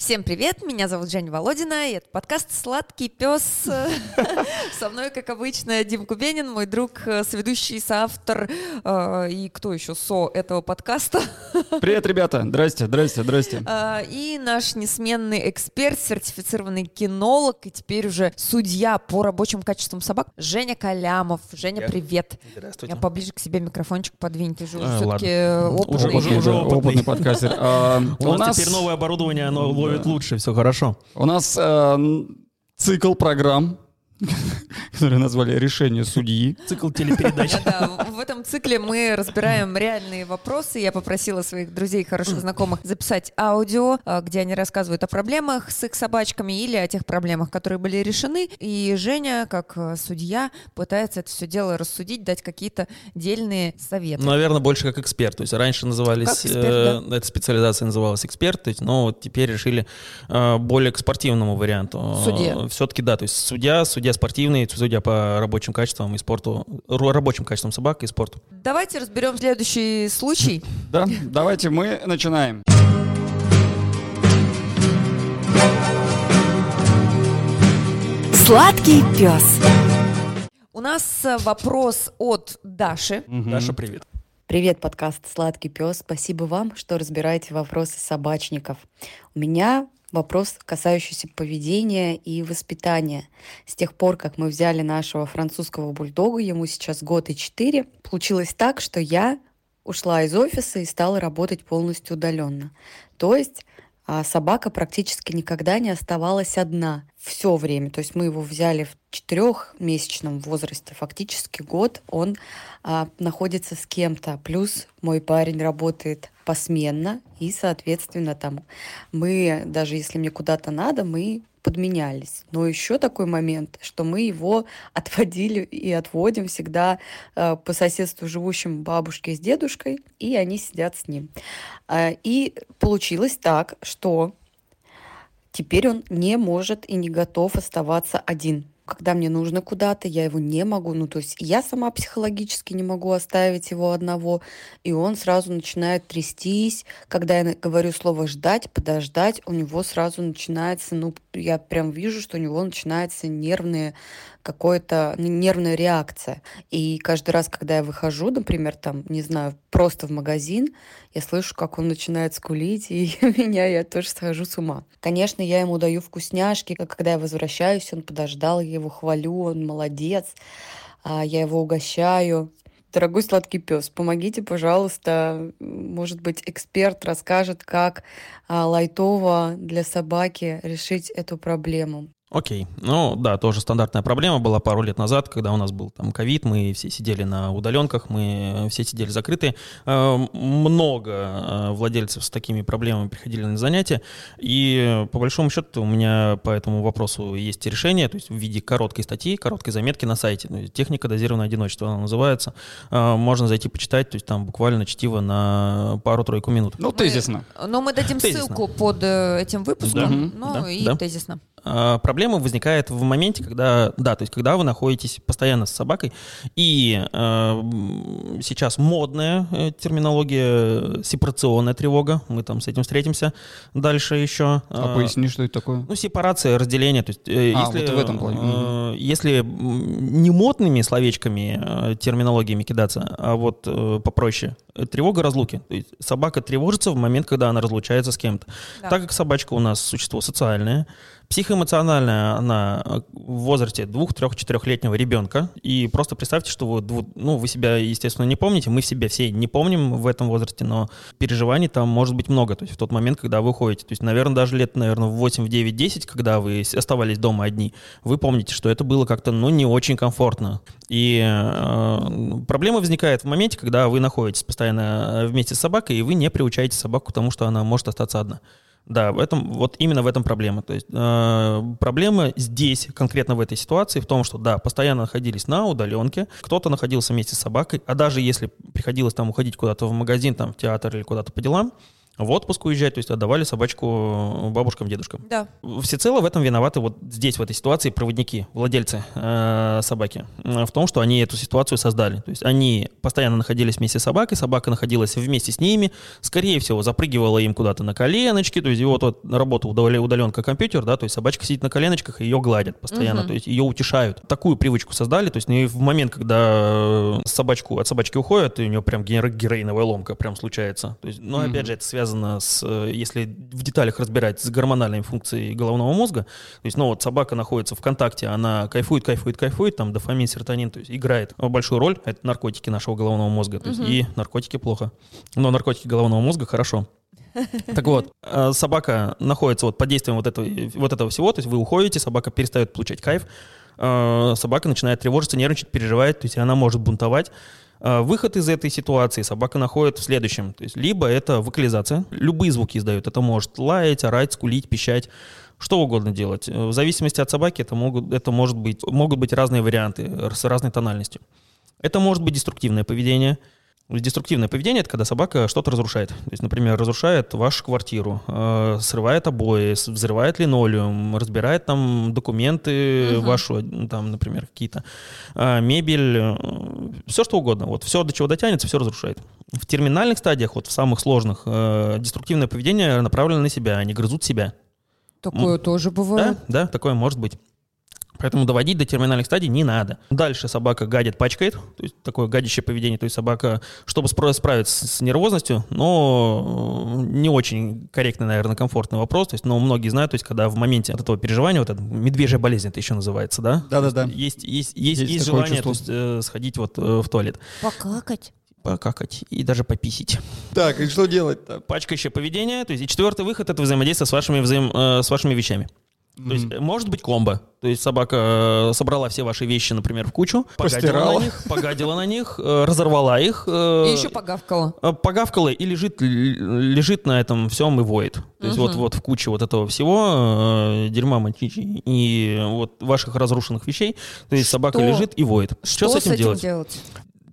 Всем привет, меня зовут Женя Володина, и это подкаст «Сладкий пес». Со мной, как обычно, Дим Кубенин, мой друг, соведущий, соавтор э, и кто еще со этого подкаста. Привет, ребята, здрасте, здрасте, здрасте. Э, и наш несменный эксперт, сертифицированный кинолог и теперь уже судья по рабочим качествам собак Женя Калямов. Женя, привет. Здравствуйте. Я поближе к себе микрофончик подвинь, ты же А, все-таки опытный. уже- опытный. подкастер. А, У нас теперь новое оборудование, оно ловит лучше, все хорошо. У нас э, цикл программ, которые назвали «Решение судьи». Цикл телепередач. Да, в этом цикле мы разбираем реальные вопросы. Я попросила своих друзей, хороших знакомых, записать аудио, а, где они рассказывают о проблемах с их собачками или о тех проблемах, которые были решены. И Женя, как э, судья, пытается это все дело рассудить, дать какие-то дельные советы. Наверное, больше как эксперт. То есть раньше назывались, Как эксперт, э, эта специализация называлась эксперт, то есть, но вот теперь решили э, более к спортивному варианту. Судья. Все-таки да, то есть судья, судья спортивный, судья по рабочим качествам и спорту, рабочим качествам собак и спорту. Давайте разберем следующий случай. Да, давайте мы начинаем. Сладкий пес. У нас э, вопрос от Даши. Даша, привет. Привет, подкаст «Сладкий пес». Спасибо вам, что разбираете вопросы собачников. У меня вопрос, касающийся поведения и воспитания. С тех пор, как мы взяли нашего французского бульдога, ему сейчас год и четыре, получилось так, что я ушла из офиса и стала работать полностью удаленно. То есть а собака практически никогда не оставалась одна все время. То есть мы его взяли в четырехмесячном возрасте, фактически год он а, находится с кем-то. Плюс мой парень работает посменно, и, соответственно, там мы, даже если мне куда-то надо, мы подменялись. Но еще такой момент, что мы его отводили и отводим всегда э, по соседству живущим бабушке с дедушкой, и они сидят с ним. А, И получилось так, что теперь он не может и не готов оставаться один. Когда мне нужно куда-то, я его не могу. Ну, то есть я сама психологически не могу оставить его одного. И он сразу начинает трястись. Когда я говорю слово «ждать», «подождать», у него сразу начинается, ну, я прям вижу, что у него начинается нервные какое-то ну, нервная реакция. И каждый раз, когда я выхожу, например, там, не знаю, просто в магазин, я слышу, как он начинает скулить, и меня я тоже схожу с ума. Конечно, я ему даю вкусняшки, когда я возвращаюсь, он подождал, я его хвалю, он молодец, а, я его угощаю. Дорогой сладкий пес, помогите, пожалуйста. Может быть, эксперт расскажет, как а, лайтово для собаки решить эту проблему. Окей. Ну да, тоже стандартная проблема была пару лет назад, когда у нас был там ковид, мы все сидели на удаленках, мы все сидели закрыты. Э, Много э, владельцев с такими проблемами приходили на занятия, и э, по большому счету у меня по этому вопросу есть решение, то есть в виде короткой статьи, короткой заметки на сайте. Техника дозированного одиночества она называется. Можно зайти почитать, то есть там буквально чтиво на пару-тройку минут. Ну, тезисно. Но мы дадим Тезисно. ссылку под этим выпуском. Да. Ну Да, и да. тезисно. А, Проблема возникает в моменте, когда, да, то есть когда вы находитесь постоянно с собакой, и э, сейчас модная э, терминология, сепарационная тревога, мы там с этим встретимся дальше еще. А Э, поясни, что это такое? ну, сепарация, разделение. То есть, э, А, если, вот в этом плане. э, если не модными словечками, э, терминологиями кидаться, а вот э, попроще, тревога разлуки. То есть собака тревожится в момент, когда она разлучается с кем-то. Да. Так как собачка у нас существо социальное, психоэмоциональная она э, в возрасте двух, трех, четырехлетнего ребенка. И просто представьте, что вы, ну, вы себя, естественно, не помните. Мы себя все не помним в этом возрасте, но переживаний там может быть много. То есть в тот момент, когда вы уходите. То есть, наверное, даже лет, наверное, в 8, в 9, 10, когда вы оставались дома одни, вы помните, что это было как-то, ну, не очень комфортно. И э, проблема возникает в моменте, когда вы находитесь постоянно э, вместе с собакой, и вы не приучаете собаку к тому, что она может остаться одна. Да, в этом, вот именно в этом проблема. То есть э, проблема здесь, конкретно в этой ситуации, в том, что да, постоянно находились на удаленке, кто-то находился вместе с собакой, а даже если приходилось там уходить куда-то в магазин, там в театр или куда-то по делам, в отпуск уезжать, то есть отдавали собачку бабушкам, дедушкам. Да. Всецело в этом виноваты вот здесь, в этой ситуации, проводники, владельцы э, собаки. Э, В том, что они эту ситуацию создали. То есть они постоянно находились вместе с собакой, собака находилась вместе с ними, скорее всего, запрыгивала им куда-то на коленочки, то есть его вот работа удаленка компьютер, да, то есть собачка сидит на коленочках, и ее гладят постоянно, Мгм. то есть ее утешают. Такую привычку создали, то есть ну, и в момент, когда э, собачку, от собачки уходят, и у нее прям геро- героиновая ломка прям случается. То есть, но Мгм. опять же, это связано с, э, если в деталях разбирать, с гормональной функцией головного мозга. То есть, ну вот собака находится в контакте, она кайфует, кайфует, кайфует, там дофамин, серотонин, то есть играет большую роль. Это наркотики нашего головного мозга. То есть, Мгм. и наркотики плохо. Но наркотики головного мозга хорошо. Так вот, э, собака находится вот под действием вот этого, вот этого всего, то есть вы уходите, собака перестает получать кайф, э, собака начинает тревожиться, нервничать, переживать, то есть она может бунтовать. Э, Выход из этой ситуации собака находит в следующем. То есть либо это вокализация, любые звуки издает. Это может лаять, орать, скулить, пищать, что угодно делать. Э, В зависимости от собаки это, могут, это может быть, могут быть разные варианты с разной тональностью. Это может быть деструктивное поведение. Деструктивное поведение – это когда собака что-то разрушает. То есть, например, разрушает вашу квартиру, э, срывает обои, взрывает линолеум, разбирает там документы Мгм. вашу, э, там, например, какие-то, э, мебель, все что угодно. Вот все, до чего дотянется, все разрушает. В терминальных стадиях, вот в самых сложных, э, деструктивное поведение направлено на себя, они грызут себя. Такое тоже Да, бывает. да, такое может быть. Поэтому доводить до терминальных стадий не надо. Дальше собака гадит, пачкает, то есть такое гадящее поведение. То есть собака, чтобы справиться с нервозностью, но э, не очень корректный, наверное, комфортный вопрос. То есть, но многие знают, то есть, когда в моменте от этого переживания, вот это медвежья болезнь это еще называется, да? Да-да-да. Есть Есть, есть, есть, Есть желание то есть, э, сходить вот э, в туалет, Покакать. покакать и даже пописить. Так, и что делать-то? Пачкающее поведение. То есть, и четвертый выход это взаимодействие с вашими, взаим, э, с вашими вещами. То есть, э, может быть комбо. То есть собака э, собрала все ваши вещи, например, в кучу, погадила на них, погадила на них, э, разорвала их, э, И еще погавкала. э, погавкала и лежит, л- лежит на этом всем и воет. То есть вот, вот в куче вот этого всего, э, дерьма, мочичи и вот ваших разрушенных вещей, то есть собака лежит и воет. Что, с этим делать?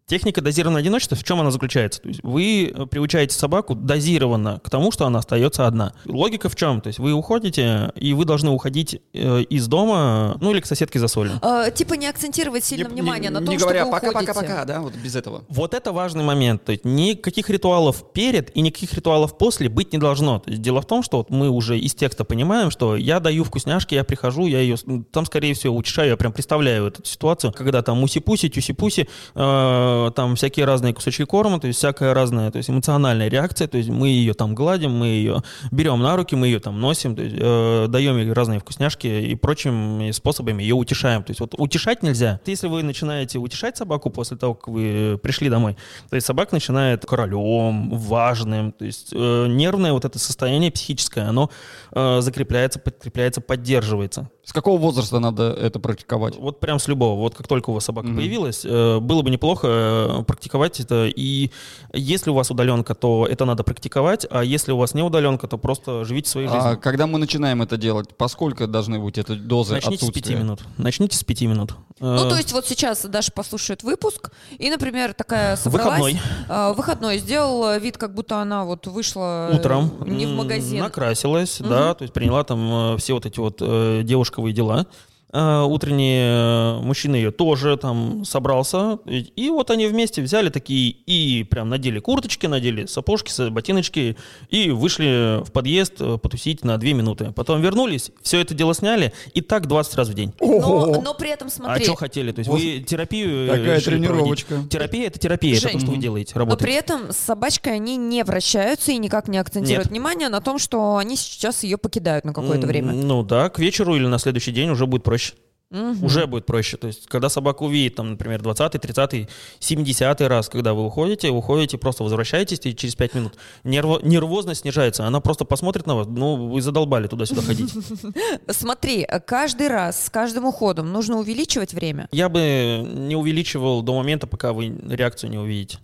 Техника дозированного одиночества, в чем она заключается? То есть вы э, приучаете собаку дозированно к тому, что она остается одна. Логика в чем? То есть вы уходите, и вы должны уходить э, из дома, ну или к соседке за солью. А, типа не акцентировать сильно Не- внимание не- на том, Не что говоря вы уходите. пока-пока-пока, да, вот без этого. Вот это важный момент. То есть никаких ритуалов перед и никаких ритуалов после быть не должно. То есть дело в том, что вот мы уже из текста понимаем, что я даю вкусняшки, я прихожу, я ее там, скорее всего, утешаю, я прям представляю эту ситуацию, когда там муси-пуси, тюси-пуси, э, там всякие разные кусочки корма, то есть всякая разная, то есть эмоциональная реакция, то есть мы ее там гладим, мы ее берем на руки, мы ее там носим, то есть, э, даем ей разные вкусняшки и прочими способами ее утешаем. То есть вот утешать нельзя. Если вы начинаете утешать собаку после того, как вы пришли домой, то есть собака начинает королем, важным, то есть э, нервное вот это состояние психическое, оно э, закрепляется, подкрепляется, поддерживается. С какого возраста надо это практиковать? Вот прям с любого. Вот как только у вас собака Мгм. появилась, э, было бы неплохо э, практиковать это. И если у вас удаленка, то это надо практиковать, а если у вас не удаленка, то просто живите своей жизнью. А когда мы начинаем это делать, поскольку должны быть это дозы Начните с пяти отсутствия? минут. Начните с пяти минут. Ну, Э, то есть вот сейчас Даша послушает выпуск, и, например, такая собралась... Выходной. а, выходной. Сделала вид, как будто она вот вышла... Утром Не в магазин. накрасилась, Мгм. да, то есть приняла там все вот эти вот э, девушковые дела. Э, утренние э, мужчина ее тоже там собрался. И, вот они вместе взяли такие и прям надели курточки, надели сапожки, с- ботиночки и вышли в подъезд э, потусить на две минуты. Потом вернулись, все это дело сняли и так 20 раз в день. Но, но при этом А смотри... что хотели? То есть Вот вы терапию Такая тренировочка. проводить. Терапия — это терапия, это Жень. то, что вы делаете, Но работает. при этом с собачкой они не вращаются и никак не акцентируют Нет. внимание на том, что они сейчас ее покидают на какое-то время. Ну да, к вечеру или на следующий день уже будет проще. Мгм. Уже будет проще. То есть, когда собака увидит, там, например, 20 30 70 раз, когда вы уходите, уходите, просто возвращаетесь и через 5 минут. Нерво- нервозность снижается. Она просто посмотрит на вас, ну, вы задолбали туда-сюда ходить. Смотри, каждый раз с каждым уходом нужно увеличивать время. Я бы не увеличивал до момента, пока вы реакцию не увидите.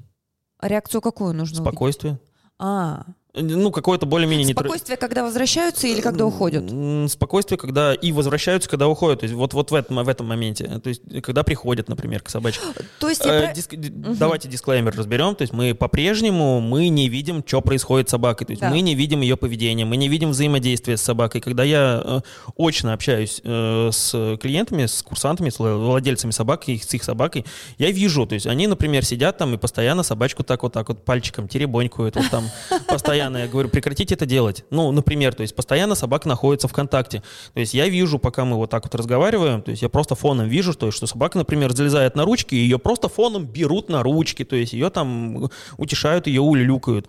А реакцию какую нужно увидеть? Спокойствие. А, Ну, какое-то более-менее... Спокойствие, когда возвращаются или когда уходят? Спокойствие, когда и возвращаются, когда уходят. То есть вот, вот в, этом, в этом моменте. То есть когда приходят, например, к собачке. То есть я Э, диск- д- Давайте дисклеймер разберем. То есть мы по-прежнему мы не видим, что происходит с собакой. То есть Да. мы не видим ее поведение, мы не видим взаимодействия с собакой. Когда я э, очно общаюсь э, с клиентами, с курсантами, с вла- владельцами собак, и с их собакой, я вижу, то есть они, например, сидят там и постоянно собачку так вот так вот пальчиком теребонькают, вот там постоянно. Я говорю, прекратите это делать. Ну, например, то есть постоянно собака находится в контакте. То есть я вижу, пока мы вот так вот разговариваем, то есть я просто фоном вижу, то есть, что собака, например, залезает на ручки, и ее просто фоном берут на ручки, то есть ее там утешают, ее улюлюкают.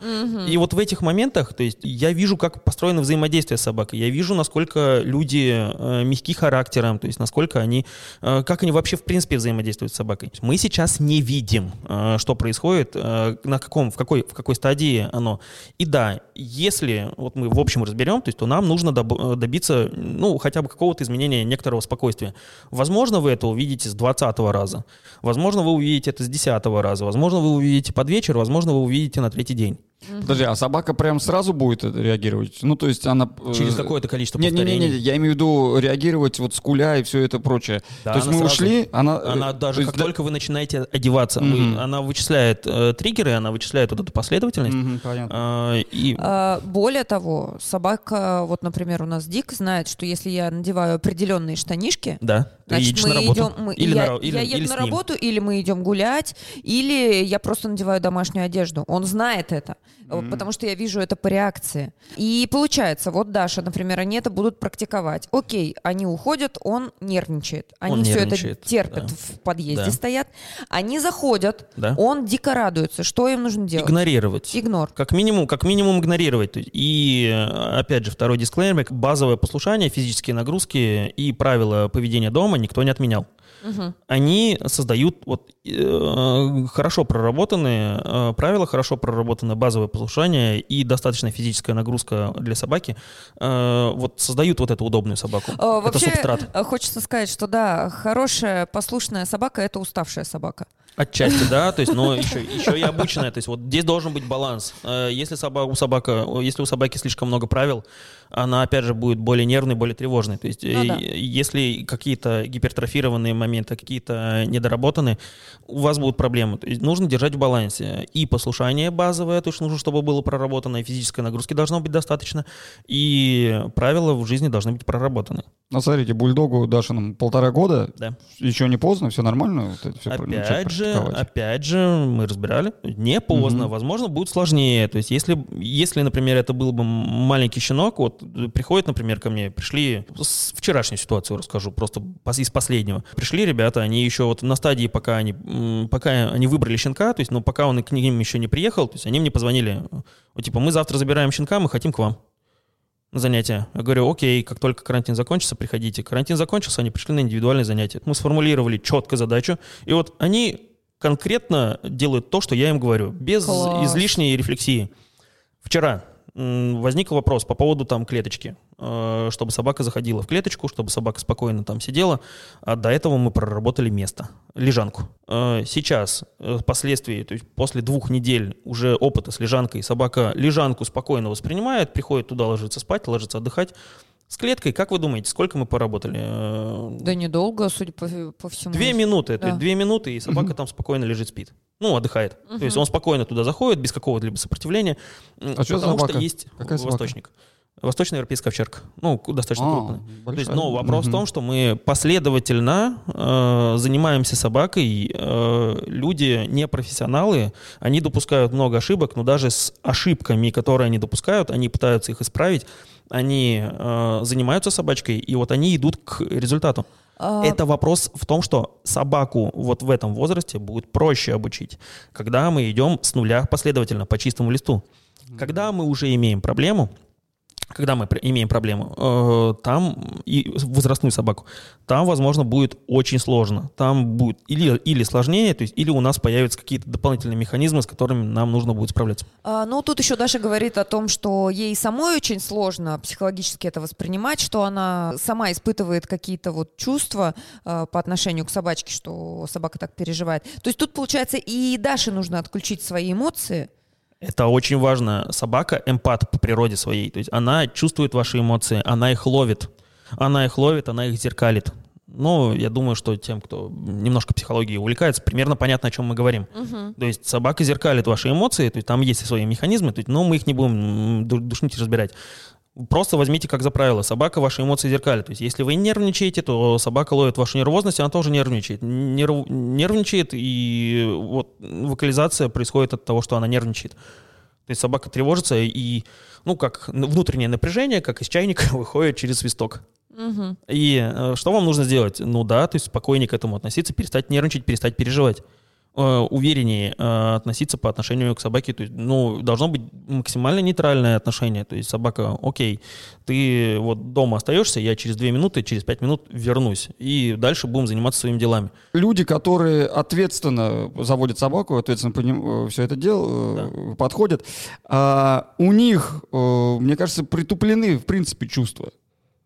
И вот в этих моментах, то есть я вижу, как построено взаимодействие с собакой, я вижу, насколько люди э, мягки характером, то есть насколько они, э, как они вообще в принципе взаимодействуют с собакой. Мы сейчас не видим, э, что происходит, э, на каком, в какой, в какой стадии оно. И да, если вот мы в общем разберем, то есть, то нам нужно доб- э, добиться, ну, хотя бы какого-то изменения некоторого спокойствия. Возможно, вы это увидите с 20 раза, возможно, вы увидите это с 10 раза, возможно, вы увидите под вечер, возможно, вы увидите на третий день. Подожди, а собака прям сразу будет реагировать? Ну, то есть она... э, Через какое-то количество не, не, не, повторений. не, я имею в виду реагировать вот скуля и все это прочее. Да, то есть мы сразу- ушли, она... э, Она даже то как да- только вы начинаете одеваться, вы- Мгм. она вычисляет э, триггеры, она вычисляет вот эту последовательность. Мгм, понятно. а, и А, Более того, собака, вот, например, у нас Дик знает, что если я надеваю определенные штанишки, да, ты Значит, едешь мы на работу. идем, мы- или я, на, или, я или еду с на работу, или мы идем гулять, или я просто надеваю домашнюю одежду. Он знает это, э, потому что я вижу это по реакции. И получается, вот Даша, например, они это будут практиковать. Окей, они уходят, он нервничает. Они Он все нервничает, это терпят, да. в подъезде Да. стоят. Они заходят, Да. он дико радуется. Что им нужно делать? Игнорировать. Игнор. Как минимум, как минимум игнорировать. И э, опять же, второй дисклеймер. Базовое послушание, физические нагрузки и правила поведения дома никто не отменял. Мгм. Они создают вот, э, хорошо проработанные э, правила, хорошо проработанное базовое послушание и достаточная физическая нагрузка для собаки. э, вот создают вот эту удобную собаку. Э, Это Вообще, субстрат. э, хочется сказать, что да, хорошая, послушная собака — это уставшая собака. Отчасти, да, то есть, но еще, еще и обученная. То есть вот здесь должен быть баланс. Э, Если, собака, у собака, если у собаки слишком много правил, она, опять же, будет более нервной, более тревожной. То есть э, Ну да. если какие-то гипертрофированные моменты, какие-то недоработанные, у вас будут проблемы. То есть нужно держать в балансе. И послушание базовое, то есть нужно, чтобы было проработано, и физической нагрузки должно быть достаточно, и правила в жизни должны быть проработаны. Ну, смотрите, бульдогу Дашиному полтора года, Да. еще не поздно, все нормально. Вот это всё про- начать Опять же, практиковать. опять же, мы разбирали, не поздно, Мгм. возможно, будет сложнее. То есть, если, если, например, это был бы маленький щенок, вот э, приходит, например, ко мне, пришли, с вчерашнюю ситуацию расскажу, просто из последнего. Пришли ребята, они еще вот на стадии, пока они, пока они выбрали щенка, то есть, ну, пока он к ним еще не приехал, то есть, они мне позвонили, вот, типа, мы завтра забираем щенка, мы хотим к вам на занятия. Я говорю, окей, как только карантин закончится, приходите. Карантин закончился, они пришли на индивидуальные занятия. Мы сформулировали четко задачу, и вот они конкретно делают то, что я им говорю, без Класс. излишней рефлексии. Вчера возник вопрос по поводу там клеточки, э, чтобы собака заходила в клеточку, чтобы собака спокойно там сидела. А до этого мы проработали место, лежанку. Э, Сейчас, э, впоследствии, то есть после двух недель уже опыта с лежанкой, собака лежанку спокойно воспринимает, приходит туда ложиться спать, ложится отдыхать. С клеткой, как вы думаете, сколько мы поработали? Да недолго, судя по, по всему. Две минуты, то Да. есть две минуты, и собака там спокойно лежит, спит. Ну, отдыхает. То есть он спокойно туда заходит, без какого-либо сопротивления. А что за потому что собака? есть Какая собака? восточник. Восточноевропейская овчарка. Ну, достаточно А, крупная. То есть, ну, вопрос в Мгм. том, что мы последовательно э, занимаемся собакой. э, люди не профессионалы, они допускают много ошибок, но даже с ошибками, которые они допускают, они пытаются их исправить. Они э, занимаются собачкой, и вот они идут к результату. А, Это вопрос в том, что собаку вот в этом возрасте будет проще обучить, когда мы идем с нуля последовательно по чистому листу. Когда мы уже имеем проблему, когда мы имеем проблему, э, там и возрастную собаку, там, возможно, будет очень сложно. Там будет или, или сложнее, то есть, или у нас появятся какие-то дополнительные механизмы, с которыми нам нужно будет справляться. А, ну, тут еще Даша говорит о том, что ей самой очень сложно психологически это воспринимать, что она сама испытывает какие-то вот чувства а, по отношению к собачке, что собака так переживает. То есть тут, получается, и Даше нужно отключить свои эмоции, Это очень важно. Собака эмпат по природе своей. То есть она чувствует ваши эмоции, она их ловит. Она их ловит, она их зеркалит. Ну, я думаю, что тем, кто немножко психологией увлекается, примерно понятно, о чем мы говорим. Мгм. То есть собака зеркалит ваши эмоции, то есть там есть свои механизмы, то есть, но мы их не будем душнить и разбирать. Просто возьмите как за правило, собака ваши эмоции зеркалит. То есть если вы нервничаете, то собака ловит вашу нервозность, она тоже нервничает. Нерв- нервничает, и вот вокализация происходит от того, что она нервничает. То есть собака тревожится, и, ну, как внутреннее напряжение, как из чайника, выходит через свисток. Мгм. И э, что вам нужно сделать? Ну да, то есть спокойнее к этому относиться, перестать нервничать, перестать переживать. Э, увереннее э, относиться по отношению к собаке. То есть, ну, должно быть максимально нейтральное отношение. То есть собака, окей, ты вот дома остаешься, я через две минуты, через пять минут вернусь. И дальше будем заниматься своими делами. Люди, которые ответственно заводят собаку, ответственно все это дело, подходят, а, у них, э, мне кажется, притуплены, в принципе, чувства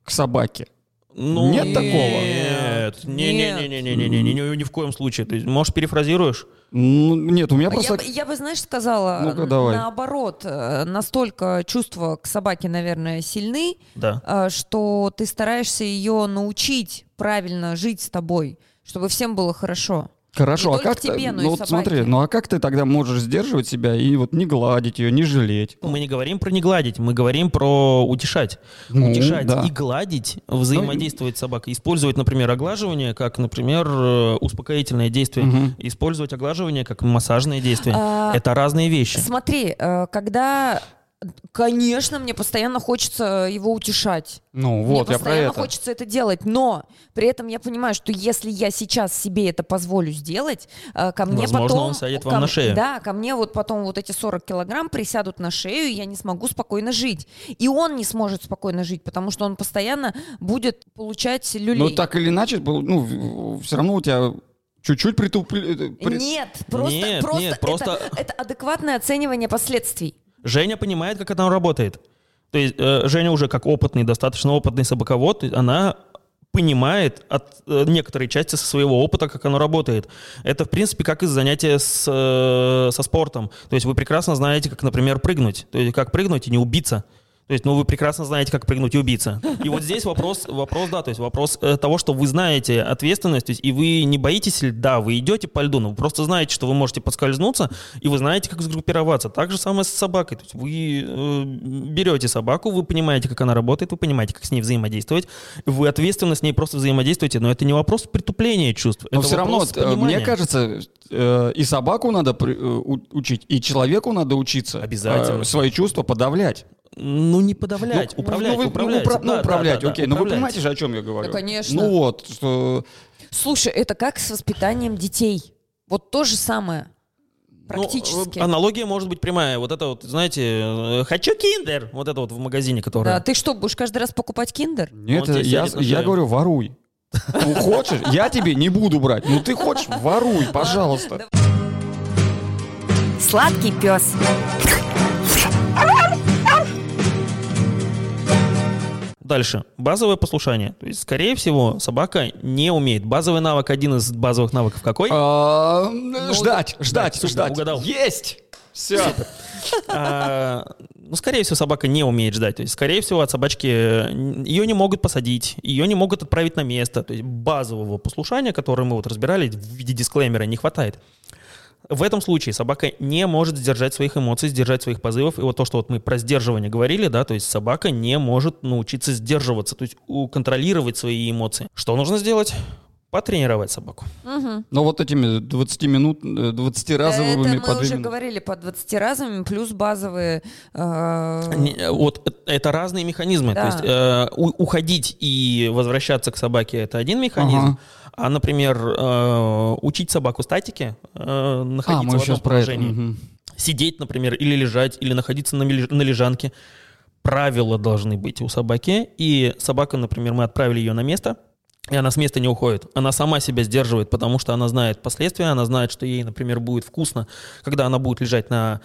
к собаке. Ну, Нет такого? Нет, не-не-не-не-не-не, ни, ни в коем случае. Ты, может, перефразируешь? Ну, Нет, у меня Я, просто... бы, я бы, знаешь, сказала, Ну-ка, н- давай. наоборот, э, настолько чувства к собаке, наверное, сильны, Да. э, что ты стараешься ее научить правильно жить с тобой, чтобы всем было хорошо. Хорошо, Не а как ты... тебе, и ну, вот собаке. смотри, ну а как ты тогда можешь сдерживать себя и вот не гладить ее, не жалеть? Мы не говорим про не гладить, мы говорим про утешать. Ну, утешать да. и гладить, взаимодействовать с собакой. Использовать, например, оглаживание как, например, э, успокоительное действие. Мгм. Использовать оглаживание как массажное действие. А, Это разные вещи. Смотри, э, когда... Конечно, мне постоянно хочется его утешать. Ну мне вот, я про постоянно это. хочется это делать, но при этом я понимаю, что если я сейчас себе это позволю сделать, э, ко мне Возможно, потом... он сядет ко вам на шею. Да, ко мне вот потом вот эти 40 килограмм присядут на шею, и я не смогу спокойно жить. И он не сможет спокойно жить, потому что он постоянно будет получать люлей. Ну так или иначе, был- ну, все равно у тебя чуть-чуть притупли... при- Нет, просто, Нет, просто, нет, это- просто- это адекватное оценивание последствий. Женя понимает, как это работает. То есть э, Женя уже как опытный, достаточно опытный собаковод, она понимает от э, некоторой части со своего опыта, как оно работает. Это, в принципе, как из занятия с, э, со спортом. То есть вы прекрасно знаете, как, например, прыгнуть. То есть как прыгнуть и не убиться. То есть, ну, вы прекрасно знаете, как прыгнуть и убиться. И вот здесь вопрос, вопрос, да, то есть вопрос э, того, что вы знаете ответственность, то есть, и вы не боитесь льда, вы идете по льду, но вы просто знаете, что вы можете подскользнуться, и вы знаете, как сгруппироваться. Так же самое с собакой. То есть вы э, берете собаку, вы понимаете, как она работает, вы понимаете, как с ней взаимодействовать, вы ответственно с ней просто взаимодействуете, но это не вопрос притупления чувств. Но все равно, э, мне понимания. кажется, э, и собаку надо при- э, учить, и человеку надо учиться Обязательно. э, свои чувства подавлять. Ну, не подавлять, Ну, управлять, ну, вы- ну, управлять. упра- ну, Да, да, управлять, да, да, окей. Но вы управлять. понимаете же, о чем я говорю? Да, конечно. Ну вот, что... Слушай, это как с воспитанием детей. Вот то же самое. Ну, Практически. э, аналогия может быть прямая. Вот это вот, знаете, э, хочу киндер. Вот это вот в магазине, который... Да, ты что, будешь каждый раз покупать киндер? Нет, я, я говорю, воруй. Ну, хочешь, я тебе не буду брать. Ну, ты хочешь, воруй, пожалуйста. Сладкий пес. Дальше. Базовое послушание. То есть, скорее всего, собака не умеет. Базовый навык, один из базовых навыков какой? А, Ждать, да, ждать, супер, ждать. угадал. Есть! Все. А, Ну, скорее всего, собака не умеет ждать. То есть, скорее всего, от собачки э, ее не могут посадить, ее не могут отправить на место. То есть, базового послушания, которое мы вот разбирали в виде дисклеймера, не хватает. В этом случае собака не может сдержать своих эмоций, сдержать своих позывов. И вот то, что вот мы про сдерживание говорили, да, то есть собака не может научиться сдерживаться, то есть у- контролировать свои эмоции. Что нужно сделать? Потренировать собаку. Мгм. Но вот этими 20 минут, э, 20 разовыми Это мы по уже минуты. говорили по 20 разами, плюс базовые... э, Не, э, Вот э, это разные механизмы. Да. То есть э, у- уходить и возвращаться к собаке это один механизм. Ага. А, например, э, учить собаку статике, э, А, находиться мы в одном положении, мгм. сидеть, например, или лежать, или находиться на лежанке. Правила должны быть у собаки. И собака, например, мы отправили ее на место, и она с места не уходит. Она сама себя сдерживает, потому что она знает последствия, она знает, что ей, например, будет вкусно, когда она будет лежать на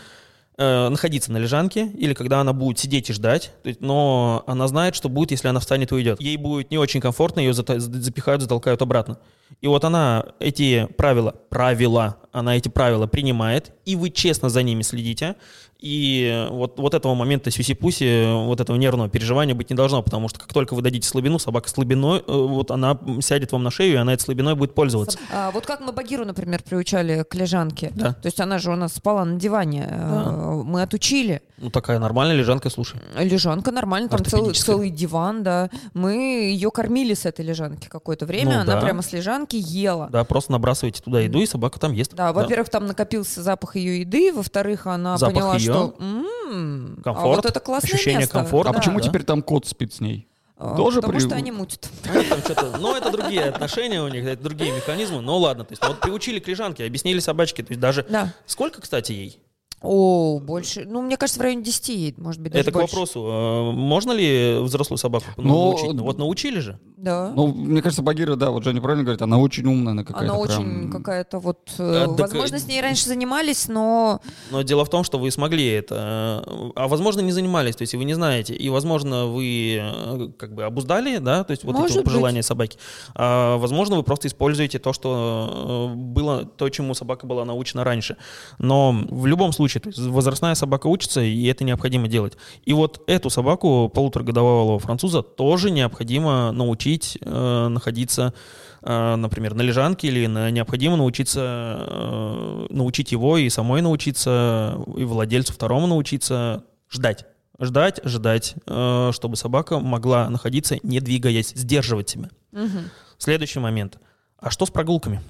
э, находиться на лежанке, или когда она будет сидеть и ждать, но она знает, что будет, если она встанет и уйдет. Ей будет не очень комфортно, ее запихают, затолкают обратно. И вот она эти правила, правила, она эти правила принимает, и вы честно за ними следите, И вот, вот этого момента сюси-пуси, вот этого нервного переживания быть не должно, потому что как только вы дадите слабину, собака слабиной, э, вот она сядет вам на шею, и она этой слабиной будет пользоваться. А, вот как мы Багиру, например, приучали к лежанке. Да. То есть она же у нас спала на диване. А, Мы отучили. Ну, такая нормальная лежанка, слушай. Лежанка нормально, там целый, целый диван, да. Мы ее кормили с этой лежанки какое-то время. Ну она да. прямо с лежанки ела. Да, просто набрасываете туда еду, и собака там ест. Да, во-первых, там накопился запах ее еды, во-вторых, она Запах поняла, что м, а Комфорт, вот это классное ощущение место. комфорта. А Да. почему да. теперь там кот спит с ней? А, тоже Потому при- что они мутят. Ну, там что-то- ну, это другие отношения у них, это другие механизмы. Ну, ладно, то есть вот приучили к лежанке, объяснили собачке, то есть даже... Да. Сколько, кстати, ей? О, больше. Ну, мне кажется, в районе 10 ей, может быть, даже Это к больше. вопросу, э, можно ли взрослую собаку ну, Ну, научить? Ну, вот научили же. Да. Ну, мне кажется, Багира, да, вот Женя правильно говорит, она очень умная, она какая-то Она очень прям- какая-то вот... э, А, так, возможно, э, с ней раньше занимались, но... Но дело в том, что вы смогли это, э, а возможно не занимались, то есть вы не знаете, и возможно вы как бы обуздали, да, то есть вот эти Может вот пожелания собаки. А, возможно вы просто используете то, что было, то, чему собака была научена раньше. Но в любом случае, есть возрастная собака учится, и это необходимо делать. И вот эту собаку полуторагодовалого француза тоже необходимо научить э, находиться э, например, на лежанке или на, необходимо научиться э, научить его и самой научиться, и владельцу второму научиться ждать. Ждать, ждать, э, чтобы собака могла находиться, не двигаясь, сдерживать себя. Мгм. Следующий момент. А что с прогулками?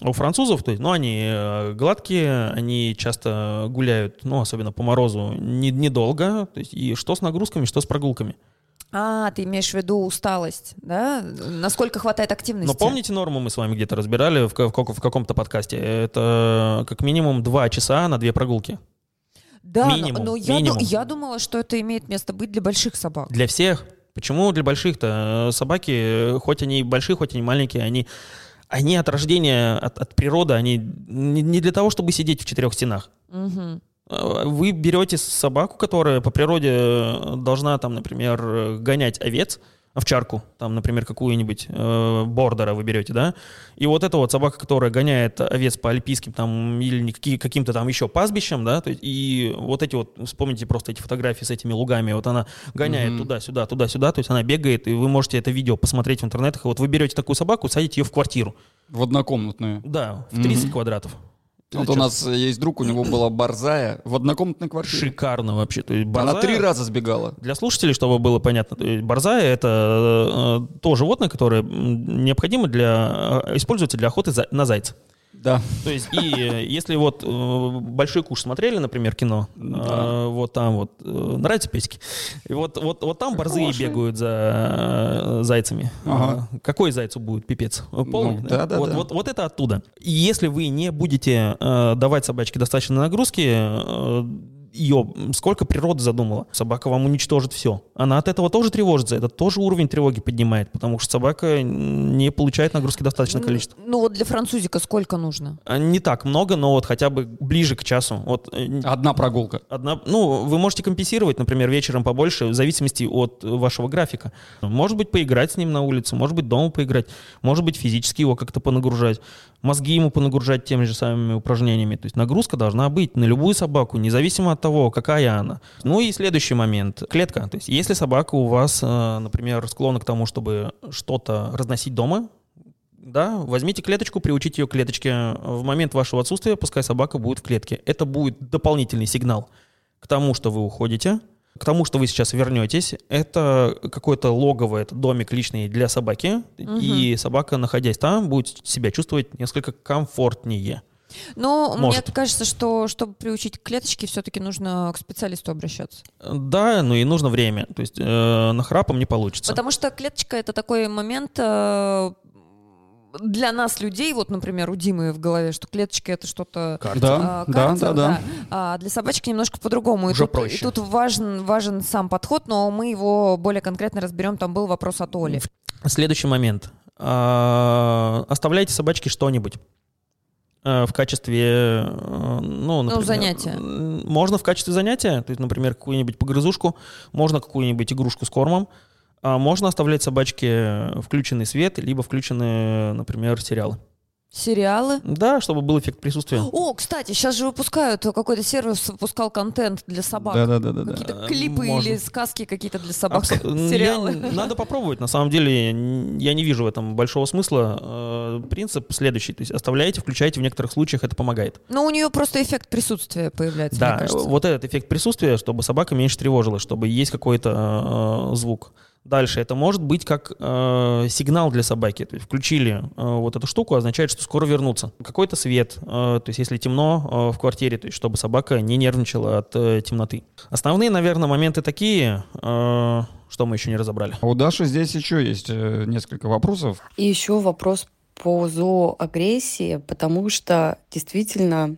У французов, то есть, ну, они э, гладкие, они часто гуляют, ну, особенно по морозу, не- недолго. То есть, и что с нагрузками, что с прогулками? А, ты имеешь в виду усталость, да? Насколько хватает активности? Но помните норму мы с вами где-то разбирали в, в в каком-то подкасте? Это как минимум два часа на две прогулки. Да, но- минимум, но, я, ду- минимум. я думала, что это имеет место быть для больших собак. Для всех. Почему для больших-то? Собаки, э, хоть они большие, хоть они маленькие, они, они от рождения, от, от природы, они не не для того, чтобы сидеть в четырех стенах. Э, Вы берете собаку, которая по природе э, должна, там, например, э, гонять овец, овчарку, там, например, какую-нибудь э, бордера вы берете, да, и вот эта вот собака, которая гоняет овец по альпийским там или каким-то там еще пастбищам, да, то есть, и вот эти вот, вспомните просто эти фотографии с этими лугами, вот она гоняет Мгм. туда-сюда, туда-сюда, то есть она бегает, и вы можете это видео посмотреть в интернетах, и вот вы берете такую собаку, садите ее в квартиру, В однокомнатную. да, в 30 Мгм. квадратов. Вот Это у нас есть друг, у него была борзая в однокомнатной квартире. Шикарно вообще. То есть Она борзая- три раза сбегала. Для слушателей, чтобы было понятно, то есть борзая это э, то животное, которое необходимо для э, используется для охоты за- на зайца. Да. То есть и э, если вот э, большой куш смотрели, например, кино, э, Да. вот там вот э, нравятся песики, и вот вот вот там борзые Хорошие. бегают за э, зайцами. Ага. Э, Какой зайцу будет пипец? Полный, Ну, да-да-да. Вот, вот вот это оттуда. И если вы не будете э, давать собачке достаточно нагрузки э, ее, сколько природа задумала. Собака вам уничтожит все. Она от этого тоже тревожится. Это тоже уровень тревоги поднимает, потому что собака не получает нагрузки достаточное количество. Ну вот для французика сколько нужно? А, Не так много, но вот хотя бы ближе к часу. Вот э, Одна прогулка. Одна, ну, вы можете компенсировать, например, вечером побольше, в зависимости от вашего графика. Может быть, поиграть с ним на улице, может быть, дома поиграть, может быть, физически его как-то понагружать, мозги ему понагружать теми же самыми упражнениями. То есть нагрузка должна быть на любую собаку, независимо от того, какая она. Ну и следующий момент. Клетка. То есть если собака у вас, э, например, склонна к тому, чтобы что-то разносить дома, да, возьмите клеточку, приучите ее к клеточке. В момент вашего отсутствия пускай собака будет в клетке. Это будет дополнительный сигнал к тому, что вы уходите, к тому, что вы сейчас вернетесь. Это какое-то логово, это домик личный для собаки. И собака, находясь там, будет себя чувствовать несколько комфортнее. Но Может. мне кажется, что чтобы приучить к клеточке, все-таки нужно к специалисту обращаться. Да, но и нужно время. То есть э, нахрапом не получится. Потому что клеточка это такой момент э, для нас, людей, вот, например, у Димы в голове, что клеточка это что-то Карцер. Да, а, да, да, да. А для собачки немножко по-другому. И Уже тут, проще. И тут важен, важен сам подход, но мы его более конкретно разберем. Там был вопрос от Оли. Следующий момент. А, Оставляйте собачке что-нибудь э, в качестве, э, ну, например, занятия. м, Можно в качестве занятия, то есть, например, какую-нибудь погрызушку, можно какую-нибудь игрушку с кормом, можно оставлять собачке включенный свет, либо включенные, например, сериалы. Сериалы. Да, чтобы был эффект присутствия. О, кстати, сейчас же выпускают, какой-то сервис выпускал контент для собак. Да-да-да. Какие-то клипы можно. или сказки какие-то для собак. Абсо- Сериалы. Я- надо попробовать. На самом деле, я не вижу в этом большого смысла. Э, Принцип следующий. То есть оставляете, включаете, в некоторых случаях это помогает. Но у нее просто эффект присутствия появляется, мне Да, кажется. вот этот эффект присутствия, чтобы собака меньше тревожилась, чтобы есть какой-то э, звук. Дальше это может быть как э, сигнал для собаки. То есть включили э, вот эту штуку, означает, что скоро вернутся. Какой-то свет, э, то есть если темно э, в квартире, то есть чтобы собака не нервничала от э, темноты. Основные, наверное, моменты такие, э, что мы еще не разобрали. А у Даши здесь еще есть э, несколько вопросов. И еще вопрос по зооагрессии, потому что действительно,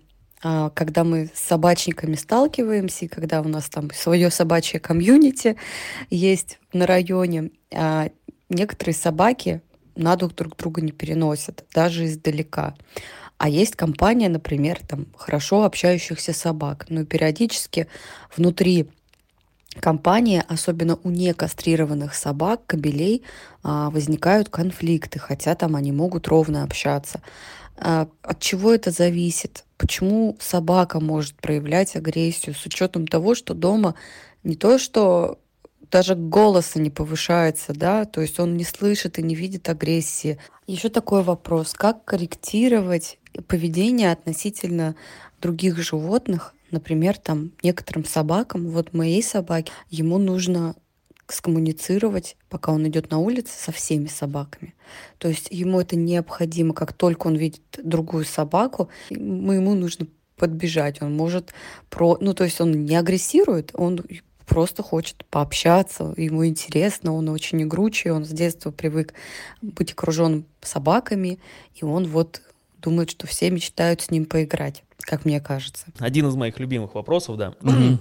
когда мы с собачниками сталкиваемся, и когда у нас там свое собачье комьюнити есть на районе, а, некоторые собаки на дух друг друга не переносят, даже издалека. А есть компания, например, там хорошо общающихся собак, но периодически внутри компании, особенно у некастрированных собак, кобелей, а, возникают конфликты, хотя там они могут ровно общаться. А, От чего это зависит? Почему собака может проявлять агрессию с учетом того, что дома не то, что даже голоса не повышается, да, то есть он не слышит и не видит агрессии. Еще такой вопрос, как корректировать поведение относительно других животных, например, там некоторым собакам, вот моей собаке, ему нужно скоммуницировать, пока он идет на улице, со всеми собаками. То есть ему это необходимо, как только он видит другую собаку, ему ему нужно подбежать. Он может про... Ну, то есть он не агрессирует, он просто хочет пообщаться, ему интересно, он очень игручий, он с детства привык быть окружен собаками, и он вот думает, что все мечтают с ним поиграть, как мне кажется. Один из моих любимых вопросов, да.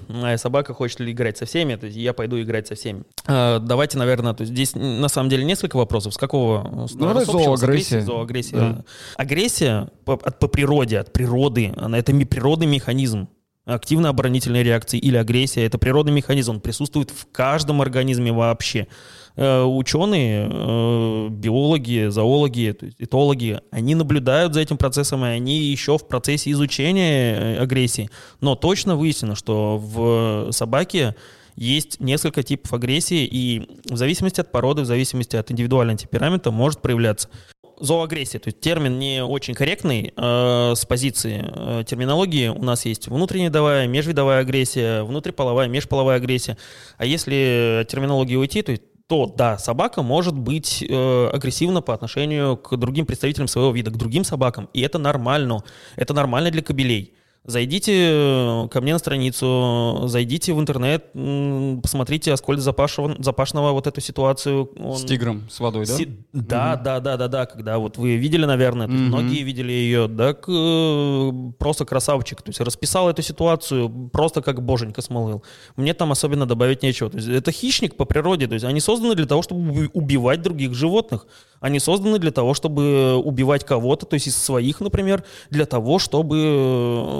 Моя собака хочет ли играть со всеми, то есть я пойду играть со всеми. А, Давайте, наверное, то есть здесь на самом деле несколько вопросов. С какого? С, общего, с зооагрессия. агрессии, зооагрессия. Да. Агрессия по, от- по природе, от природы, она это ми- природный механизм. Активная оборонительная реакция или агрессия – это природный механизм, он присутствует в каждом организме вообще. Э, Ученые, э, биологи, зоологи, этологи, они наблюдают за этим процессом, и они еще в процессе изучения э, агрессии. Но точно выяснено, что в собаке есть несколько типов агрессии, и в зависимости от породы, в зависимости от индивидуального темперамента может проявляться зооагрессия, то есть термин не очень корректный э, с позиции э, терминологии. У нас есть внутреннедовая, межвидовая агрессия, внутриполовая, межполовая агрессия. А если от терминологии уйти, то, то да, собака может быть э, агрессивна по отношению к другим представителям своего вида, к другим собакам. И это нормально. Это нормально для кобелей. Зайдите э, ко мне на страницу, зайдите в интернет, посмотрите Аскольда Запашева, Запашного вот эту ситуацию. Он- С тигром, с водой, да? Си- Да, да, да, да, да, когда вот вы видели, наверное, Мгм. многие видели ее, да, э, просто красавчик, то есть расписал эту ситуацию просто как боженька смолыл. Мне там особенно добавить нечего. То есть это хищник по природе, то есть они созданы для того, чтобы уби- убивать других животных. Они созданы для того, чтобы убивать кого-то, то есть из своих, например, для того, чтобы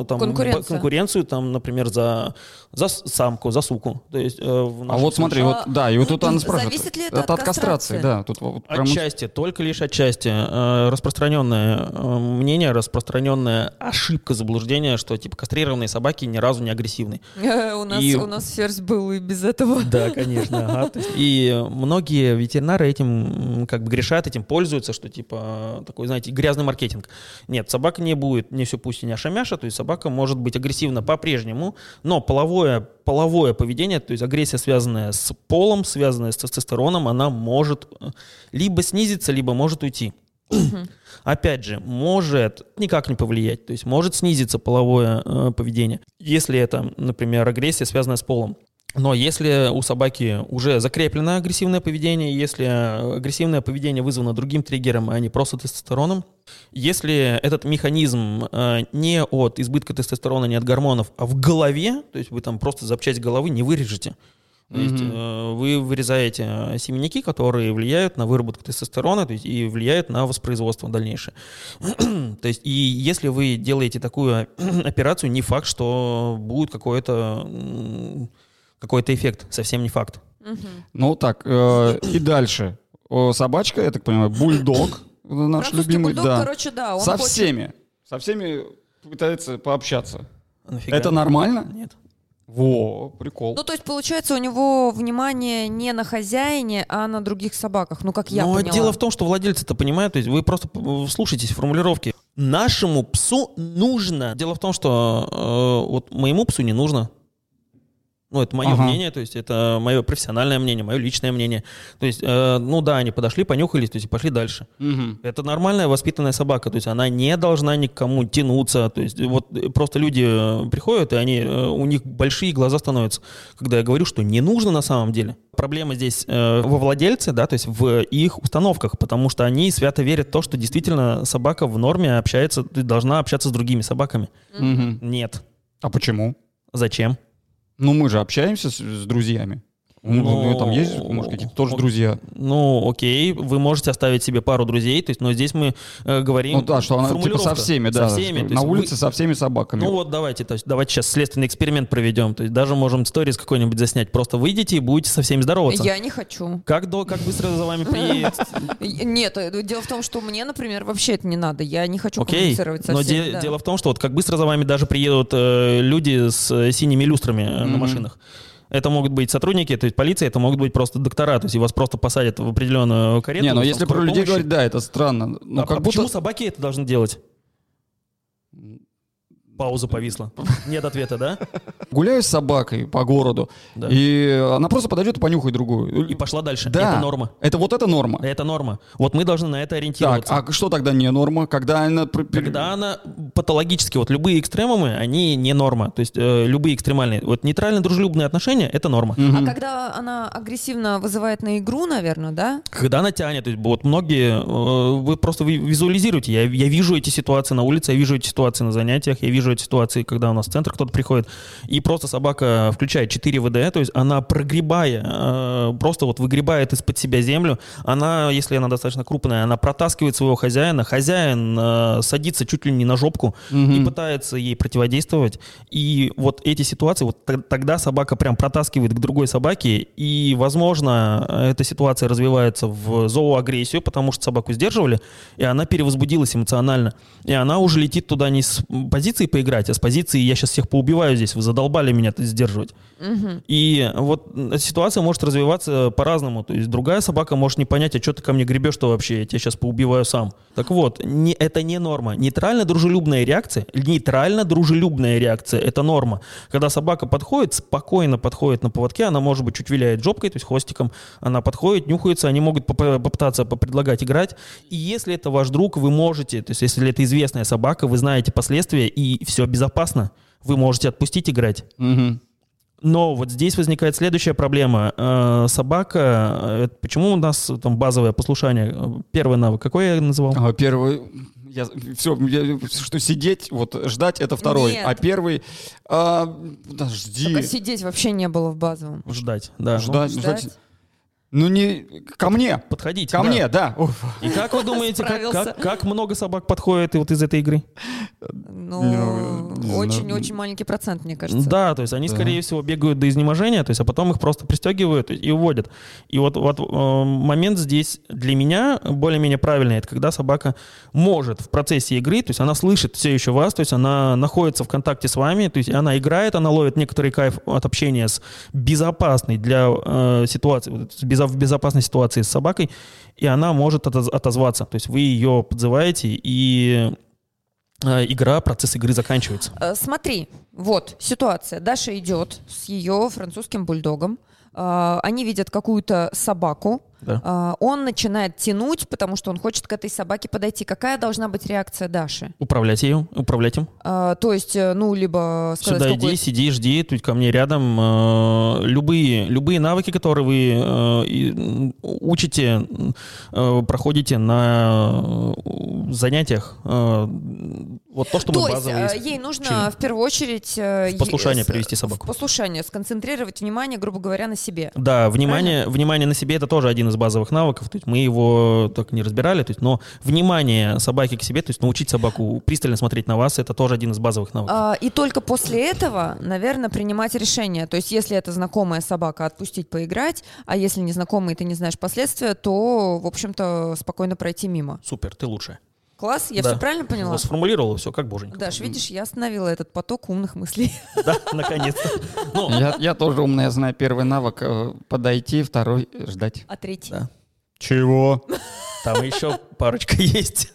э, там, конкуренцию, там, например, за, за самку, за суку. То есть, э, А вот смотри, случае- вот, да, и вот тут она Зависит спрашивает. ли это от кастрации? кастрации? Да, тут вот прям Отчасти, только лишь отчасти. Э, Распространенное э, мнение, распространенная ошибка, заблуждение, что типа кастрированные собаки ни разу не агрессивны. Э, У нас, И- у нас ферзь был и без этого. Да, конечно. ага. И многие ветеринары этим как бы грешат, этим пользуются, что типа такой, знаете, грязный маркетинг. Нет, собака не будет, не все пусть и не ашамяша, то есть собака может быть агрессивна по-прежнему, но половое, половое поведение, то есть агрессия, связанная с полом, связанная с тестостероном, она может э, либо снизиться, либо может уйти. Опять же, может никак не повлиять, то есть может снизиться половое э, поведение, если это, например, агрессия, связанная с полом. Но если у собаки уже закреплено агрессивное поведение, если агрессивное поведение вызвано другим триггером, а не просто тестостероном, если этот механизм э, не от избытка тестостерона, не от гормонов, а в голове, то есть вы там просто запчасть головы не вырежете, то есть э, вы вырезаете семенники, которые влияют на выработку тестостерона то есть, и влияют на воспроизводство дальнейшее. то есть, и если вы делаете такую операцию, не факт, что будет какой-то м, какой-то эффект, совсем не факт. Мгм. Ну так, э, и дальше. О, собачка, я так понимаю, бульдог. наш Французский любимый, бульдог, да. короче, да, он Со хочет- всеми. Со всеми пытается пообщаться. Нафига? Это нормально? Нет. Во, прикол. Ну, то есть, получается, у него внимание не на хозяине, а на других собаках. Ну, как я Но поняла. дело в том, что владельцы это понимают, то есть вы просто э, слушайтесь формулировки. Нашему псу нужно. Дело в том, что э, вот моему псу не нужно. Ну, это мое Ага. мнение, то есть это мое профессиональное мнение, мое личное мнение. То есть, э, ну да, они подошли, понюхались, то есть и пошли дальше. Мгм. Это нормальная воспитанная собака, то есть она не должна ни к кому тянуться. То есть вот просто люди э, приходят, и они, э, у них большие глаза становятся, когда я говорю, что не нужно на самом деле. Проблема здесь э, во владельце, да, то есть в их установках, потому что они свято верят в то, что действительно собака в норме общается, должна общаться с другими собаками. Мгм. Нет. А почему? Зачем? Ну, мы же общаемся с, с друзьями. Ну, Ну, там есть, может, какие-то тоже друзья. Ну, окей, вы можете оставить себе пару друзей, то есть, но здесь мы э, говорим... Ну да, что она типа со всеми, да. Со всеми. На есть вы- улице со всеми собаками. Ну вот давайте, то есть давайте сейчас следственный эксперимент проведем. То есть даже можем сторис какой-нибудь заснять. Просто выйдите и будете со всеми здороваться. Я не хочу. Как, до, как быстро за вами приедет? Нет, э, дело в том, что мне, например, вообще это не надо. Я не хочу коммуницировать со Но всеми, да. дело в том, что вот как быстро за вами даже приедут э, люди с э, синими люстрами на машинах. Это могут быть сотрудники, то есть полиция, это могут быть просто доктора, то есть и вас просто посадят в определенную карету. не, но там, если про людей говорить, да, это странно. Ну, а, как а будто... почему собаки это должны делать? Пауза повисла. Нет ответа, да? Гуляю с собакой по городу, Да. и она просто подойдет и понюхает другую. И пошла дальше. Да. Это норма. Это вот это норма. Это норма. Вот мы должны на это Так, ориентироваться. а что тогда не норма? Когда она... Когда она патологически, вот любые экстремумы, они не норма. То есть э, любые экстремальные. Вот нейтрально-дружелюбные отношения — это норма. Мгм. А когда она агрессивно вызывает на игру, наверное, да? Когда она тянет, то есть вот многие, э, вы просто ви- визуализируете. Я, я вижу эти ситуации на улице, я вижу эти ситуации на занятиях, я вижу эти ситуации, когда у нас в центр кто-то приходит, и просто собака включает 4 ВД, то есть она прогребая, э, просто вот выгребает из-под себя землю, она, если она достаточно крупная, она протаскивает своего хозяина, хозяин э, садится чуть ли не на жопку и Мгм. пытается ей противодействовать. И вот эти ситуации, вот тогда собака прям протаскивает к другой собаке, и, возможно, эта ситуация развивается в зооагрессию, потому что собаку сдерживали, и она перевозбудилась эмоционально. И она уже летит туда не с позиции поиграть, а с позиции «я сейчас всех поубиваю здесь, вы задолбали меня сдерживать». Мгм. И вот ситуация может развиваться по-разному. То есть другая собака может не понять, а что ты ко мне гребешь-то вообще, я тебя сейчас поубиваю сам. Так вот, не, это не норма. Нейтрально-дружелюбная реакция, нейтрально-дружелюбная реакция – это норма. Когда собака подходит, спокойно подходит на поводке, она, может быть, чуть виляет жопкой, то есть хвостиком, она подходит, нюхается, они могут поп- попытаться предлагать играть. И если это ваш друг, вы можете, то есть если это известная собака, вы знаете последствия, и все безопасно, вы можете отпустить играть. Мгм. Но вот здесь возникает следующая проблема. Э, Собака, э, почему у нас там базовое послушание? Э, Первый навык, какой я называл? А, Первый, я, все, что сидеть, вот ждать, это второй. Нет. А первый, а, да, жди, Только сидеть вообще не было в базовом. Ждать, да. ну, ждать, ждать. Ну не ко мне, Подходить. ко да. мне, да. И как вы думаете, как, как, как много собак подходит и вот из этой игры? Ну, Ну, очень-очень маленький процент, мне кажется. Да, то есть они, Да. скорее всего, бегают до изнеможения, то есть, а потом их просто пристегивают и уводят. И вот, вот э, момент здесь для меня более-менее правильный, это когда собака может в процессе игры, то есть она слышит все еще вас, то есть она находится в контакте с вами, то есть она играет, она ловит некоторый кайф от общения с безопасной для э, ситуации, с в безопасной ситуации с собакой, и она может отоз- отозваться, то есть вы ее подзываете, и э, игра, процесс игры заканчивается. Э, Смотри, вот ситуация. Даша идет с ее французским бульдогом. Э, Они видят какую-то собаку. Да. Э, Он начинает тянуть, потому что он хочет к этой собаке подойти. Какая должна быть реакция Даши? Управлять ее, управлять им. Э, То есть, э, ну, либо сказать, Сюда иди, сиди, жди, тут ко мне рядом. Э, Любые, любые навыки, которые вы э, учите, проходите на занятиях. Вот то, что То мы есть базовые э, ей нужно в первую очередь э, В послушание привести собаку. В послушание, сконцентрировать внимание, грубо говоря, на себе. Да, внимание, внимание на себе это тоже один один из базовых навыков, то есть мы его так не разбирали, то есть, но внимание собаки к себе, то есть научить собаку пристально смотреть на вас, это тоже один из базовых навыков. А, и только после этого, наверное, принимать решение. То есть, если это знакомая собака, отпустить поиграть, а если незнакомый, ты не знаешь последствия, то, в общем-то, спокойно пройти мимо. Супер, ты лучшая. Класс, я Да. все правильно поняла? Сформулировала все как боженька. Даш, видишь, я остановила этот поток умных мыслей. Да, наконец-то. Ну, Я, я тоже умный, я знаю первый навык э, подойти, второй ждать. А третий? Да. Чего? там еще парочка есть.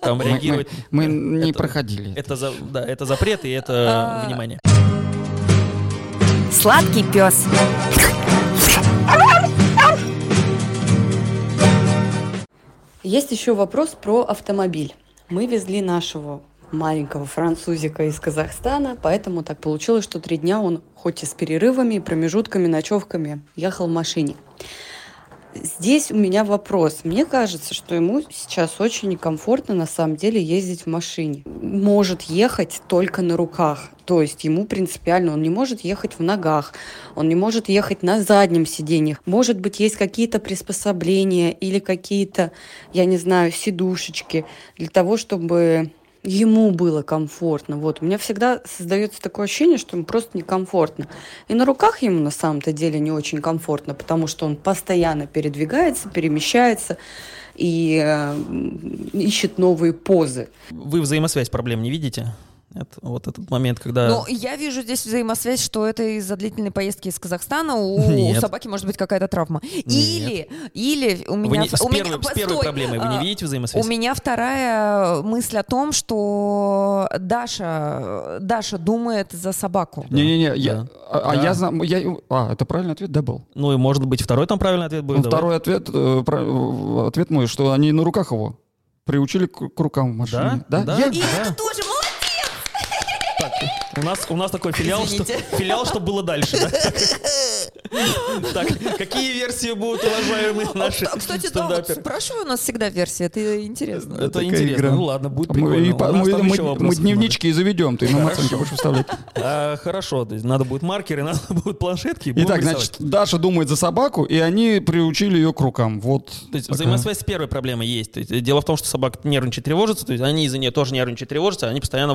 Там Мы, реагировать. мы- мы не это- проходили. Это, за, да, это запрет и это А. внимание. Сладкий пес. Есть еще вопрос про автомобиль. Мы везли нашего маленького французика из Казахстана, поэтому так получилось, что три дня он, хоть и с перерывами, промежутками, ночевками, ехал в машине. Здесь у меня вопрос. Мне кажется, что ему сейчас очень некомфортно на самом деле ездить в машине. Может ехать только на руках. То есть ему принципиально он не может ехать в ногах, он не может ехать на заднем сиденье. Может быть, есть какие-то приспособления или какие-то, я не знаю, сидушечки для того, чтобы ему было комфортно. Вот. У меня всегда создается такое ощущение, что ему просто некомфортно. И на руках ему на самом-то деле не очень комфортно, потому что он постоянно передвигается, перемещается и э, ищет новые позы. Вы взаимосвязь проблем не видите? Это вот этот момент, когда... Ну, я вижу здесь взаимосвязь, что это из-за длительной поездки из Казахстана у Нет. собаки может быть какая-то травма. Или, или у Вы меня... не- с, у меня- первой, с первой постой, проблемой вы а, не видите взаимосвязь? У меня вторая мысль о том, что Даша, Даша думает за собаку. Не-не-не, я, Да. а, а Да. я знаю, я, а, это правильный ответ, да, был? Ну и может быть второй там правильный ответ будет. Ну, второй ответ, э, про- ответ мой, что они на руках его приучили к, к рукам в машине. Да? Да? Я- И Да. это тоже у нас, у нас такой филиал, что, филиал, что было дальше, да? Так, какие версии будут, уважаемые наши А, Кстати, да, спрашиваю у нас всегда версии, это интересно. Это интересно. Ну ладно, будет Мы, прикольно. мы- дневнички и заведем, ты нам оценки будешь выставлять. много. А, Хорошо, то есть надо будет маркеры, надо будет планшетки. Итак, значит, Даша думает за собаку, и они приучили ее к рукам. Вот. То есть взаимосвязь с первой проблемой есть. Дело в том, что собака нервничает, тревожится, то есть они из-за нее тоже нервничают, тревожатся, они постоянно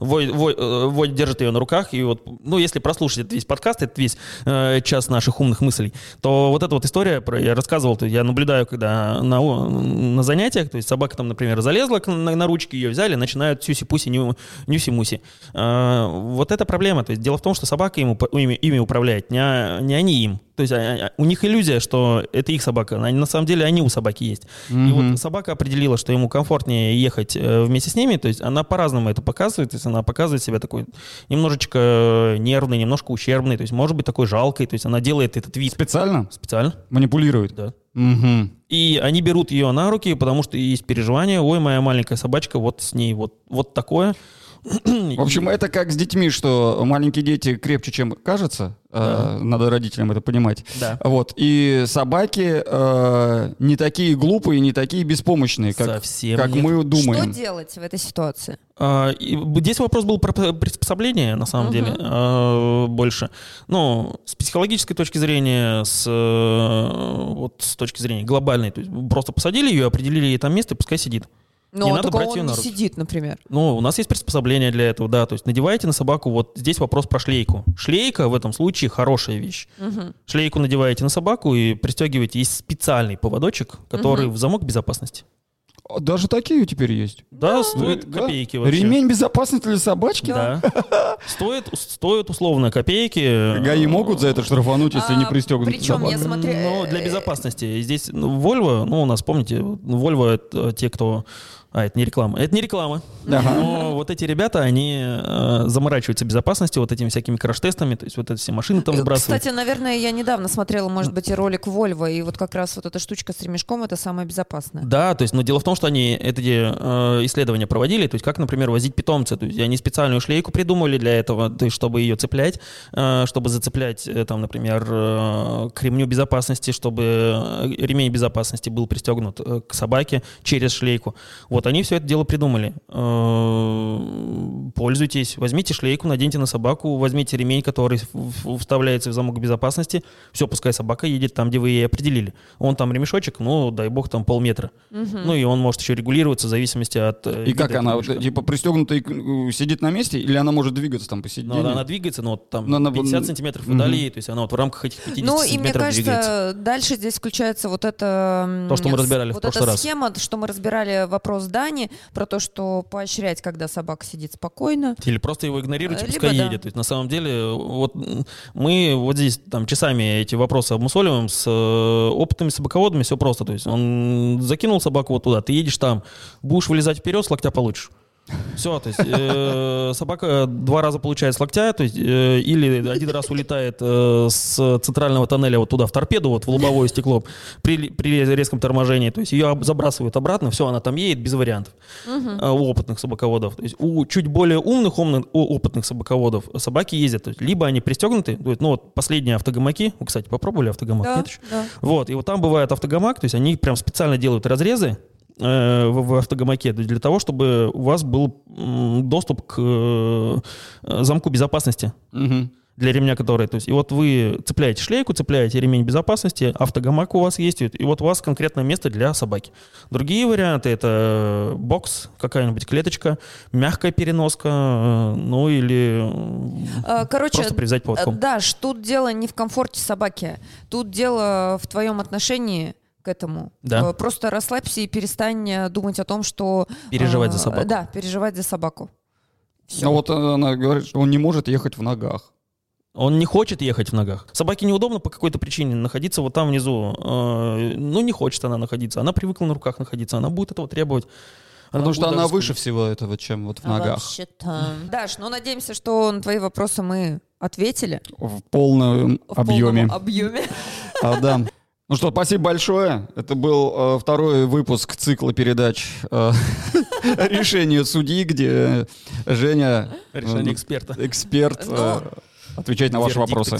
э, держат ее на руках. И вот, ну, если прослушать этот весь подкаст, этот весь э, час наших умных мыслей, то вот эта вот история, про, я рассказывал, то я наблюдаю, когда на, на занятиях, то есть собака там, например, залезла на, на ручки, ее взяли, начинают сюси-пуси, ню- нюси-муси. Э, вот это проблема. То есть дело в том, что собака ему, ими, ими управляет, не, а- не они им. То есть а- а- у них иллюзия, что это их собака. Они, на самом деле они у собаки есть. И Мгм. вот собака определила, что ему комфортнее ехать э, вместе с ними. То есть она по-разному это показывает. То есть она показывает себя такой немножечко э, нервный, немножко ущербный. То есть может быть такой жалкой. То есть она делает этот вид Специально специально. манипулирует. Да. Мгм. И они берут ее на руки, потому что есть переживание. Ой, моя маленькая собачка, вот с ней вот, вот такое. В общем, это как с детьми, что маленькие дети крепче, чем кажется. Э, Надо родителям это понимать. Да. Вот. И собаки э, не такие глупые, не такие беспомощные, как, Совсем как нет. мы Что думаем. делать в этой ситуации? А, и Здесь вопрос был про приспособление, на самом Мгм. деле, а, больше. Ну, с психологической точки зрения, с, э, вот с точки зрения глобальной, то есть просто посадили ее, определили ей там место, и пускай сидит. Ну, Не надо только брать он её не на руки. сидит, например. Ну, у нас есть приспособление для этого, да, то есть надеваете на собаку, вот здесь вопрос про шлейку. Шлейка в этом случае хорошая вещь. Мгм. Шлейку надеваете на собаку и пристегиваете. Есть специальный поводочек, который в замок безопасности. А, Даже такие теперь есть. Да, стоит Да. копейки вообще. Ремень безопасности для собачки? Да. Стоит, стоит условно копейки. ГАИ могут за это штрафануть, если не А, пристегнут причем я собаку? смотрю... Ну, для безопасности. Здесь ну, Volvo, ну, у нас, помните, Volvo это те, кто... А, это не реклама. Это не реклама. Ага. Но вот эти ребята, они э, заморачиваются безопасностью, вот этими всякими краш-тестами, то есть вот эти все машины там сбрасывают. Кстати, наверное, я недавно смотрела, может быть, и ролик Volvo, и вот как раз вот эта штучка с ремешком — это самое безопасное. Да, то есть, но дело в том, что они эти э, исследования проводили, то есть как, например, возить питомца, то есть они специальную шлейку придумали для этого, то есть чтобы ее цеплять, э, чтобы зацеплять, э, там, например, э, к ремню безопасности, чтобы э, ремень безопасности был пристегнут э, к собаке через шлейку. Вот Вот, они все это дело придумали. Э, Пользуйтесь, возьмите шлейку, наденьте на собаку, возьмите ремень, который в- в- вставляется в замок безопасности. Все, пускай собака едет там, где вы ей определили. Он там ремешочек, ну, дай бог, там полметра. Ну, и он может еще регулироваться в зависимости от... э, И как она, вот, типа пристегнутая э, сидит на месте, или она может двигаться там по Ну, сидению? она, двигается, но вот там Но она- 50 сантиметров вдали, то есть она вот в рамках этих 50 Ну, и мне сантиметров кажется, двигается. дальше здесь включается вот это... То, что мы разбирали в вот прошлый эта раз. схема, что мы разбирали вопрос Дани, про то, что поощрять, когда собака сидит спокойно. Или просто его игнорируйте, Э, пускай либо да. едет. То есть на самом деле вот мы вот здесь там часами эти вопросы обмусоливаем с э, опытными собаководами, все просто. То есть он закинул собаку вот туда, ты едешь там, будешь вылезать вперед, с локтя получишь. Все, то есть э, собака два раза получает с локтя, то есть э, или один раз улетает э, с центрального тоннеля вот туда в торпеду, вот в лобовое стекло при, при резком торможении, то есть ее забрасывают обратно, все, она там едет без вариантов э, у опытных собаководов. То есть у чуть более умных, умных, у опытных собаководов собаки ездят, то есть либо они пристегнуты, ну вот последние автогамаки, вы, кстати, попробовали автогамак? Да, Нет еще? да. Вот, и вот там бывает автогамак, то есть они прям специально делают разрезы э, в, в автогамаке для того, чтобы у вас был доступ к э, замку безопасности Мгм. для ремня, который, то есть, и вот вы цепляете шлейку, цепляете ремень безопасности, автогамак у вас есть, и вот у вас конкретное место для собаки. Другие варианты это бокс, какая-нибудь клеточка, мягкая переноска, э, ну или э, Короче, просто привязать поводком. э, Даш, тут дело не в комфорте собаки, тут дело в твоем отношении к этому. Да. Э, Просто расслабься и перестань э, думать о том, что... Переживать за э, собаку. Да, переживать за собаку. Всё. Ну вот она говорит, что он не может ехать в ногах. Он не хочет ехать в ногах. Собаке неудобно по какой-то причине находиться вот там внизу. Ну, не хочет она находиться. Она привыкла на руках находиться. Она будет этого требовать. Потому что она выше всего этого, чем вот в ногах. Даш, ну надеемся, что на твои вопросы мы ответили. В полном В объеме. полном объеме. А, да. Ну что, спасибо большое. Это был э, второй выпуск цикла передач э, «Решение судьи», где Женя, Решение э, эксперта. эксперт, Ну, э, отвечает на ваши вопросы.